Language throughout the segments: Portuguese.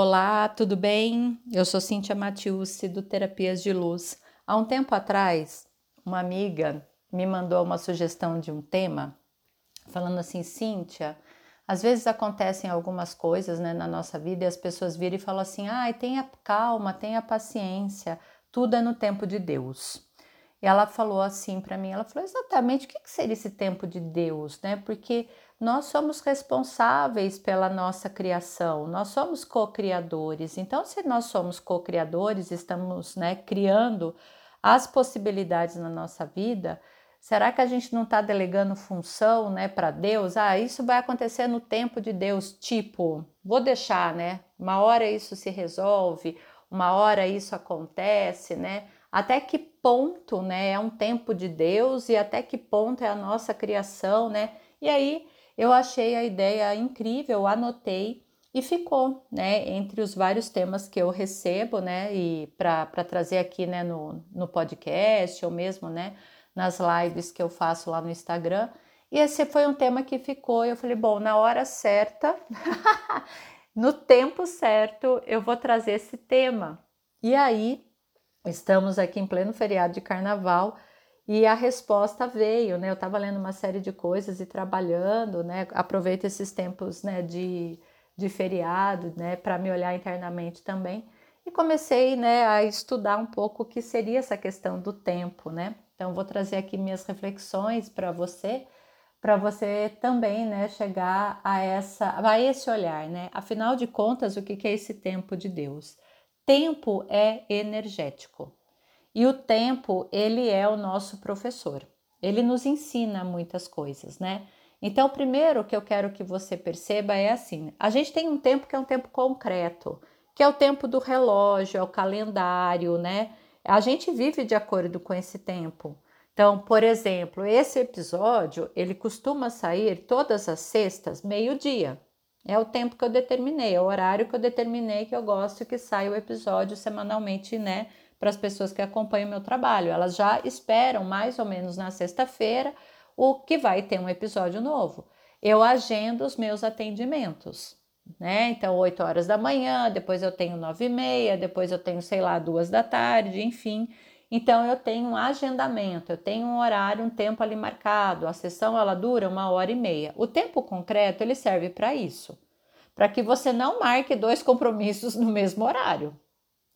Olá, tudo bem? Eu sou Cíntia Matiusi do Terapias de Luz. Há um tempo atrás, uma amiga me mandou uma sugestão de um tema, falando assim: Cíntia, às vezes acontecem algumas coisas né, na nossa vida e as pessoas viram e falam assim: ai, tenha calma, tenha paciência, tudo é no tempo de Deus. E ela falou assim para mim, ela falou exatamente o que seria esse tempo de Deus, né? Porque nós somos responsáveis pela nossa criação, nós somos co-criadores. Então, se nós somos co-criadores, estamos né, criando as possibilidades na nossa vida, será que a gente não está delegando função né, para Deus? Ah, isso vai acontecer no tempo de Deus, tipo, vou deixar, né? Uma hora isso se resolve, uma hora isso acontece, né? até que ponto né, é um tempo de Deus e até que ponto é a nossa criação, né? E aí eu achei a ideia incrível, anotei e ficou, né, entre os vários temas que eu recebo, né, e para trazer aqui, né, no, no podcast ou mesmo, né, nas lives que eu faço lá no Instagram. E esse foi um tema que ficou, eu falei, bom, na hora certa, no tempo certo, eu vou trazer esse tema. E aí Estamos aqui em pleno feriado de carnaval e a resposta veio, né? Eu estava lendo uma série de coisas e trabalhando, né? Aproveito esses tempos, né, de, de feriado, né, para me olhar internamente também. E comecei, né, a estudar um pouco o que seria essa questão do tempo, né? Então vou trazer aqui minhas reflexões para você, para você também, né, chegar a essa a esse olhar, né? Afinal de contas, o que é esse tempo de Deus? tempo é energético. E o tempo, ele é o nosso professor. Ele nos ensina muitas coisas, né? Então, o primeiro que eu quero que você perceba é assim: a gente tem um tempo que é um tempo concreto, que é o tempo do relógio, é o calendário, né? A gente vive de acordo com esse tempo. Então, por exemplo, esse episódio, ele costuma sair todas as sextas, meio-dia. É o tempo que eu determinei, é o horário que eu determinei que eu gosto que saia o episódio semanalmente, né? Para as pessoas que acompanham o meu trabalho. Elas já esperam mais ou menos na sexta-feira o que vai ter um episódio novo. Eu agendo os meus atendimentos, né? Então, 8 horas da manhã, depois eu tenho 9 e meia, depois eu tenho, sei lá, duas da tarde, enfim. Então, eu tenho um agendamento, eu tenho um horário, um tempo ali marcado. A sessão ela dura uma hora e meia. O tempo concreto ele serve para isso, para que você não marque dois compromissos no mesmo horário.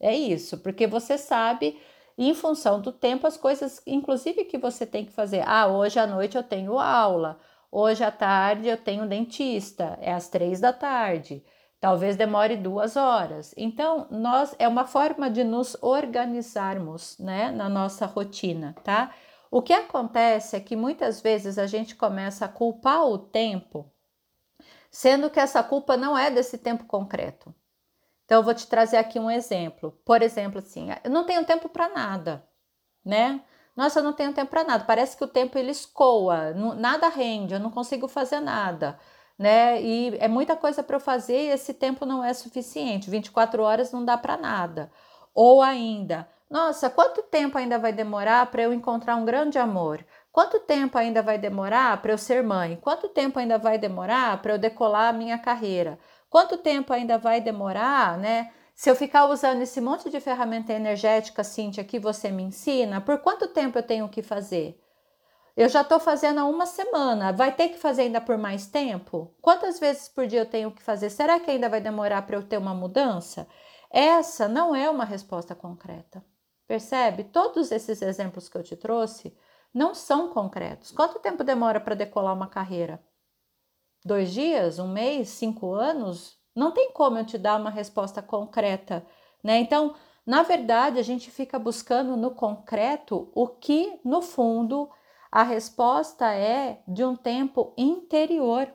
É isso, porque você sabe, em função do tempo, as coisas, inclusive que você tem que fazer. Ah, hoje à noite eu tenho aula, hoje à tarde eu tenho dentista, é às três da tarde talvez demore duas horas. Então, nós é uma forma de nos organizarmos, né, na nossa rotina, tá? O que acontece é que muitas vezes a gente começa a culpar o tempo, sendo que essa culpa não é desse tempo concreto. Então, eu vou te trazer aqui um exemplo. Por exemplo, assim, eu não tenho tempo para nada, né? Nossa, eu não tenho tempo para nada. Parece que o tempo ele escoa, nada rende, eu não consigo fazer nada né? E é muita coisa para eu fazer e esse tempo não é suficiente. 24 horas não dá para nada. Ou ainda, nossa, quanto tempo ainda vai demorar para eu encontrar um grande amor? Quanto tempo ainda vai demorar para eu ser mãe? Quanto tempo ainda vai demorar para eu decolar a minha carreira? Quanto tempo ainda vai demorar, né? Se eu ficar usando esse monte de ferramenta energética, Cintia, que você me ensina, por quanto tempo eu tenho que fazer? Eu já estou fazendo há uma semana. Vai ter que fazer ainda por mais tempo? Quantas vezes por dia eu tenho que fazer? Será que ainda vai demorar para eu ter uma mudança? Essa não é uma resposta concreta. Percebe? Todos esses exemplos que eu te trouxe não são concretos. Quanto tempo demora para decolar uma carreira? Dois dias? Um mês? Cinco anos? Não tem como eu te dar uma resposta concreta, né? Então, na verdade, a gente fica buscando no concreto o que, no fundo, a resposta é de um tempo interior.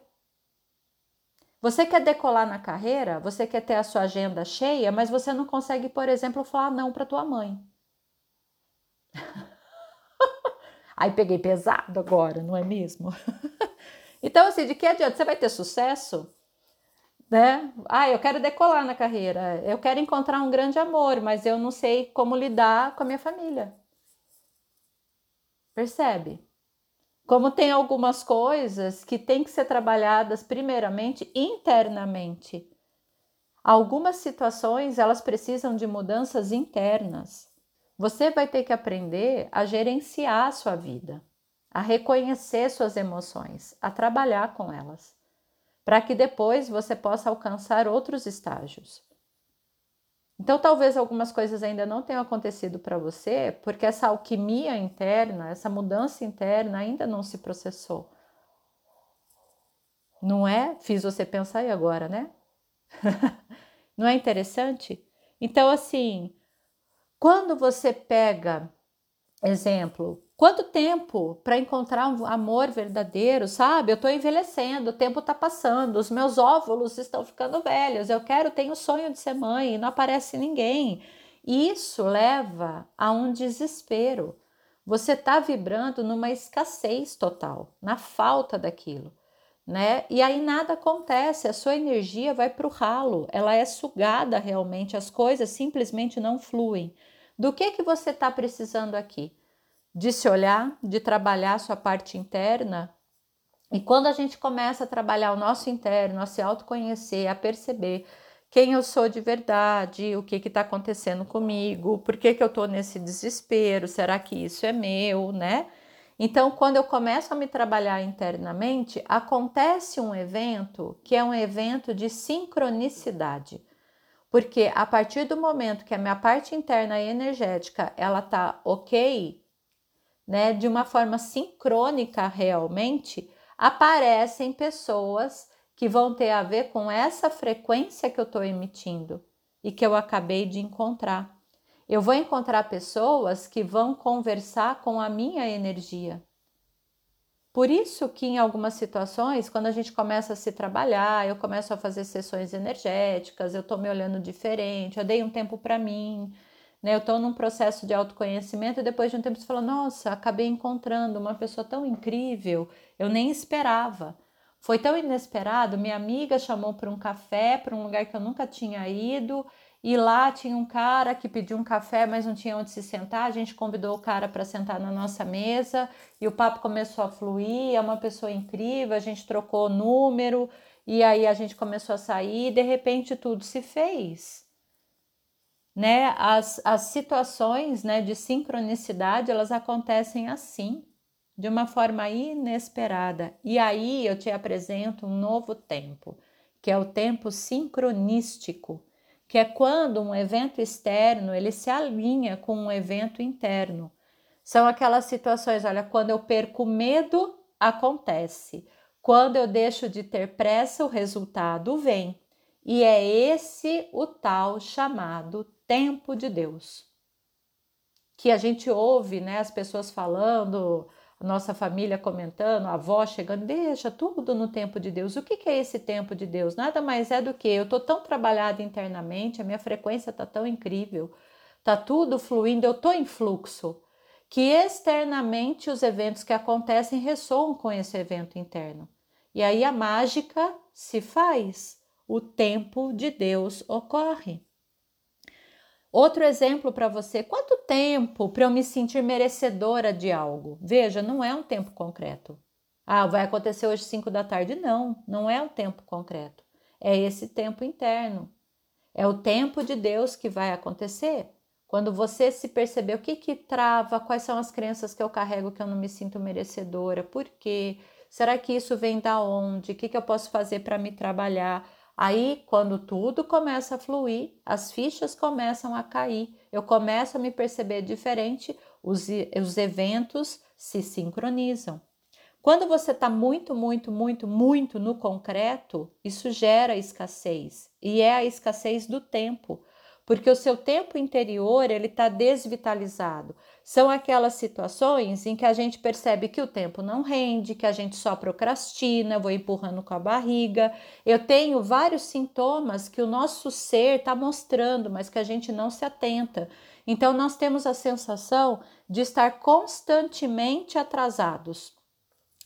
Você quer decolar na carreira, você quer ter a sua agenda cheia, mas você não consegue, por exemplo, falar não para tua mãe. Aí peguei pesado agora, não é mesmo? então, assim, de que adianta? Você vai ter sucesso? Né? Ah, eu quero decolar na carreira, eu quero encontrar um grande amor, mas eu não sei como lidar com a minha família. Percebe? Como tem algumas coisas que têm que ser trabalhadas primeiramente internamente. Algumas situações elas precisam de mudanças internas. Você vai ter que aprender a gerenciar a sua vida, a reconhecer suas emoções, a trabalhar com elas, para que depois você possa alcançar outros estágios. Então, talvez algumas coisas ainda não tenham acontecido para você, porque essa alquimia interna, essa mudança interna ainda não se processou. Não é? Fiz você pensar e agora, né? Não é interessante? Então, assim, quando você pega, exemplo, quanto tempo para encontrar um amor verdadeiro, sabe? Eu estou envelhecendo, o tempo está passando, os meus óvulos estão ficando velhos, eu quero, tenho o sonho de ser mãe e não aparece ninguém. Isso leva a um desespero. Você está vibrando numa escassez total, na falta daquilo né? E aí nada acontece, a sua energia vai para o ralo, ela é sugada realmente, as coisas simplesmente não fluem. Do que que você está precisando aqui? De se olhar, de trabalhar sua parte interna. E quando a gente começa a trabalhar o nosso interno, a se autoconhecer, a perceber quem eu sou de verdade, o que está acontecendo comigo, por que, que eu estou nesse desespero, será que isso é meu, né? Então, quando eu começo a me trabalhar internamente, acontece um evento que é um evento de sincronicidade. Porque a partir do momento que a minha parte interna energética ela tá ok, né, de uma forma sincrônica realmente, aparecem pessoas que vão ter a ver com essa frequência que eu estou emitindo e que eu acabei de encontrar. Eu vou encontrar pessoas que vão conversar com a minha energia. Por isso que em algumas situações, quando a gente começa a se trabalhar, eu começo a fazer sessões energéticas, eu estou me olhando diferente, eu dei um tempo para mim, né? Eu estou num processo de autoconhecimento e depois de um tempo você fala, nossa, acabei encontrando uma pessoa tão incrível, eu nem esperava. Foi tão inesperado, minha amiga chamou para um café, para um lugar que eu nunca tinha ido, e lá tinha um cara que pediu um café, mas não tinha onde se sentar. A gente convidou o cara para sentar na nossa mesa e o papo começou a fluir. É uma pessoa incrível, a gente trocou número e aí a gente começou a sair. E de repente tudo se fez. Né? As, as situações né, de sincronicidade elas acontecem assim, de uma forma inesperada. E aí eu te apresento um novo tempo, que é o tempo sincronístico que é quando um evento externo ele se alinha com um evento interno. São aquelas situações, olha, quando eu perco medo, acontece. Quando eu deixo de ter pressa, o resultado vem. E é esse o tal chamado tempo de Deus. Que a gente ouve, né, as pessoas falando, nossa família comentando, a avó chegando, deixa tudo no tempo de Deus. O que, que é esse tempo de Deus? Nada mais é do que eu estou tão trabalhada internamente, a minha frequência está tão incrível, está tudo fluindo, eu estou em fluxo, que externamente os eventos que acontecem ressoam com esse evento interno. E aí a mágica se faz, o tempo de Deus ocorre. Outro exemplo para você: quanto tempo para eu me sentir merecedora de algo? Veja, não é um tempo concreto. Ah, vai acontecer hoje 5 da tarde. Não, não é um tempo concreto. É esse tempo interno. É o tempo de Deus que vai acontecer. Quando você se perceber o que que trava, quais são as crenças que eu carrego que eu não me sinto merecedora, por quê? Será que isso vem da onde? O que, que eu posso fazer para me trabalhar? Aí, quando tudo começa a fluir, as fichas começam a cair, eu começo a me perceber diferente, os, os eventos se sincronizam. Quando você está muito, muito, muito, muito no concreto, isso gera escassez. E é a escassez do tempo porque o seu tempo interior ele está desvitalizado. São aquelas situações em que a gente percebe que o tempo não rende, que a gente só procrastina, vou empurrando com a barriga. Eu tenho vários sintomas que o nosso ser está mostrando, mas que a gente não se atenta. Então nós temos a sensação de estar constantemente atrasados,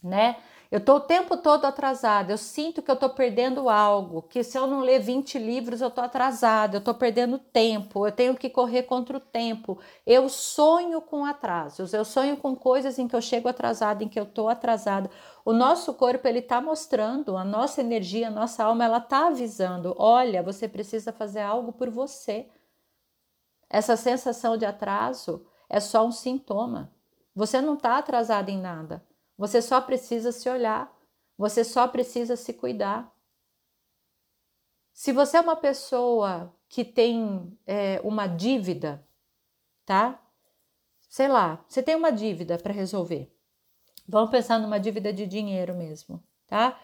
né? Eu estou o tempo todo atrasada, eu sinto que eu estou perdendo algo, que se eu não ler 20 livros eu estou atrasada, eu estou perdendo tempo, eu tenho que correr contra o tempo. Eu sonho com atrasos, eu sonho com coisas em que eu chego atrasada, em que eu estou atrasada. O nosso corpo ele está mostrando, a nossa energia, a nossa alma, ela está avisando: olha, você precisa fazer algo por você. Essa sensação de atraso é só um sintoma. Você não está atrasada em nada. Você só precisa se olhar, você só precisa se cuidar. Se você é uma pessoa que tem é, uma dívida, tá? Sei lá, você tem uma dívida para resolver. Vamos pensar numa dívida de dinheiro mesmo, tá?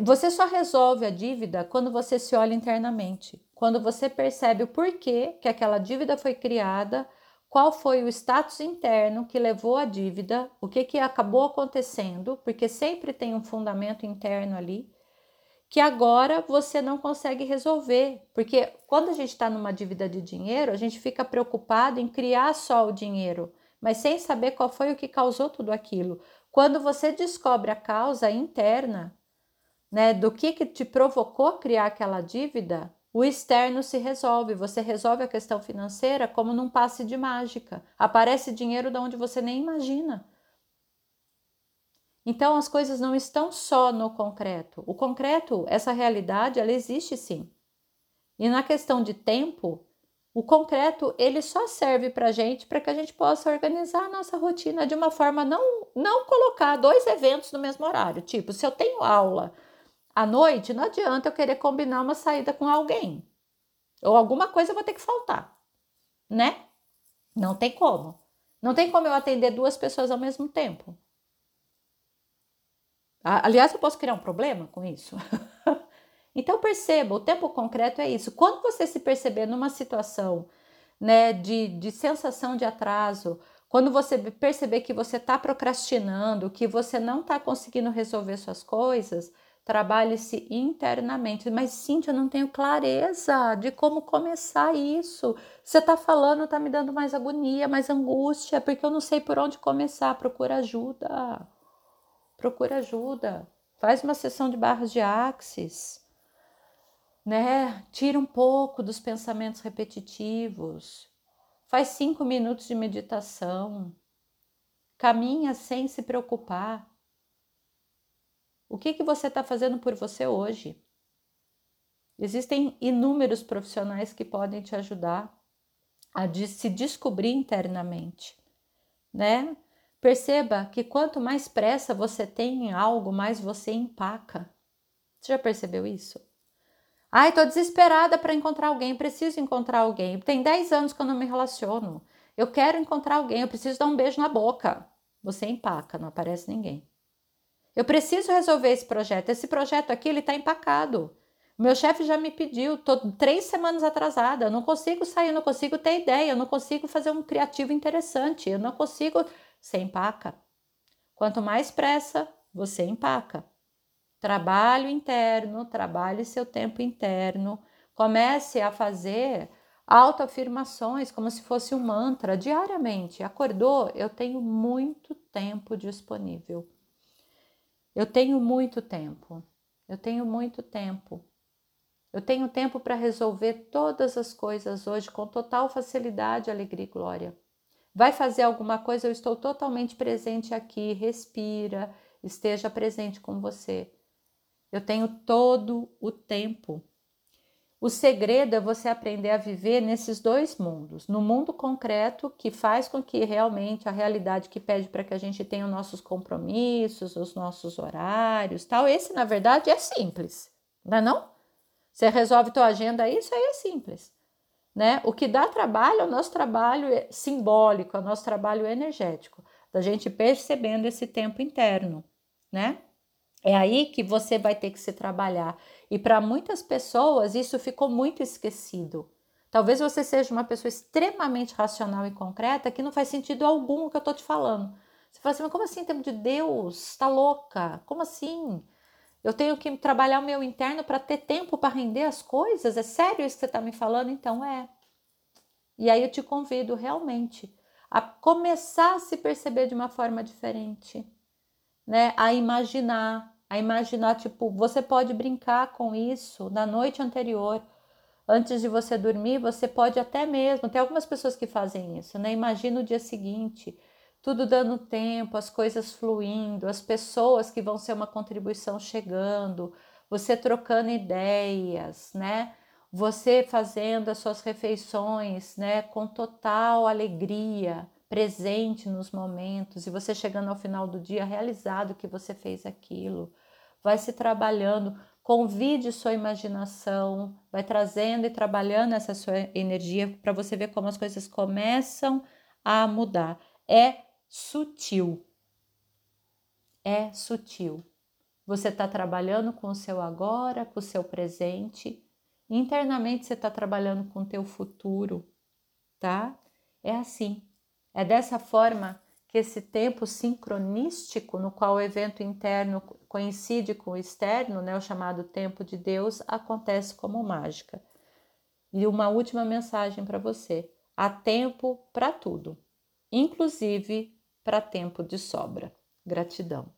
Você só resolve a dívida quando você se olha internamente, quando você percebe o porquê que aquela dívida foi criada, qual foi o status interno que levou à dívida, o que, que acabou acontecendo, porque sempre tem um fundamento interno ali, que agora você não consegue resolver. Porque quando a gente está numa dívida de dinheiro, a gente fica preocupado em criar só o dinheiro, mas sem saber qual foi o que causou tudo aquilo. Quando você descobre a causa interna, né, do que, que te provocou criar aquela dívida, o externo se resolve, você resolve a questão financeira como num passe de mágica. Aparece dinheiro de onde você nem imagina. Então as coisas não estão só no concreto. O concreto, essa realidade, ela existe sim. E na questão de tempo, o concreto ele só serve para gente para que a gente possa organizar a nossa rotina de uma forma não não colocar dois eventos no mesmo horário. Tipo, se eu tenho aula à noite, não adianta eu querer combinar uma saída com alguém. Ou alguma coisa vai ter que faltar, né? Não tem como. Não tem como eu atender duas pessoas ao mesmo tempo. Aliás, eu posso criar um problema com isso. então perceba, o tempo concreto é isso. Quando você se perceber numa situação né, de, de sensação de atraso, quando você perceber que você está procrastinando, que você não está conseguindo resolver suas coisas, Trabalhe-se internamente. Mas, Cintia, eu não tenho clareza de como começar isso. Você está falando, está me dando mais agonia, mais angústia, porque eu não sei por onde começar. Procura ajuda. Procura ajuda. Faz uma sessão de barras de axis. Né? Tira um pouco dos pensamentos repetitivos. Faz cinco minutos de meditação. Caminha sem se preocupar. O que, que você está fazendo por você hoje? Existem inúmeros profissionais que podem te ajudar a de se descobrir internamente, né? Perceba que quanto mais pressa você tem em algo, mais você empaca. Você já percebeu isso? Ai, tô desesperada para encontrar alguém, preciso encontrar alguém. Tem 10 anos que eu não me relaciono. Eu quero encontrar alguém, eu preciso dar um beijo na boca. Você empaca, não aparece ninguém. Eu preciso resolver esse projeto. Esse projeto aqui ele está empacado. Meu chefe já me pediu, estou três semanas atrasada, não consigo sair, não consigo ter ideia, eu não consigo fazer um criativo interessante, eu não consigo. Você empaca. Quanto mais pressa, você empaca. Trabalho interno, trabalhe seu tempo interno, comece a fazer autoafirmações como se fosse um mantra diariamente. Acordou? Eu tenho muito tempo disponível. Eu tenho muito tempo. Eu tenho muito tempo. Eu tenho tempo para resolver todas as coisas hoje com total facilidade, alegria e glória. Vai fazer alguma coisa, eu estou totalmente presente aqui. Respira, esteja presente com você. Eu tenho todo o tempo o segredo é você aprender a viver nesses dois mundos. No mundo concreto, que faz com que realmente a realidade que pede para que a gente tenha os nossos compromissos, os nossos horários, tal. Esse, na verdade, é simples, não é não? Você resolve tua agenda, isso aí é simples. Né? O que dá trabalho é o nosso trabalho simbólico, é o nosso trabalho energético, da gente percebendo esse tempo interno, né? É aí que você vai ter que se trabalhar. E para muitas pessoas isso ficou muito esquecido. Talvez você seja uma pessoa extremamente racional e concreta que não faz sentido algum o que eu estou te falando. Você fala assim, mas como assim, em termos de Deus? Está louca? Como assim? Eu tenho que trabalhar o meu interno para ter tempo para render as coisas? É sério isso que você está me falando? Então é. E aí eu te convido realmente a começar a se perceber de uma forma diferente né, a imaginar, a imaginar, tipo, você pode brincar com isso na noite anterior, antes de você dormir, você pode até mesmo, tem algumas pessoas que fazem isso, né? Imagina o dia seguinte, tudo dando tempo, as coisas fluindo, as pessoas que vão ser uma contribuição chegando, você trocando ideias, né? Você fazendo as suas refeições, né, com total alegria, presente nos momentos e você chegando ao final do dia realizado que você fez aquilo. Vai se trabalhando, convide sua imaginação, vai trazendo e trabalhando essa sua energia para você ver como as coisas começam a mudar. É sutil. É sutil. Você está trabalhando com o seu agora, com o seu presente. Internamente você está trabalhando com o teu futuro, tá? É assim. É dessa forma que esse tempo sincronístico, no qual o evento interno coincide com o externo, né, o chamado tempo de Deus, acontece como mágica. E uma última mensagem para você: há tempo para tudo, inclusive para tempo de sobra. Gratidão.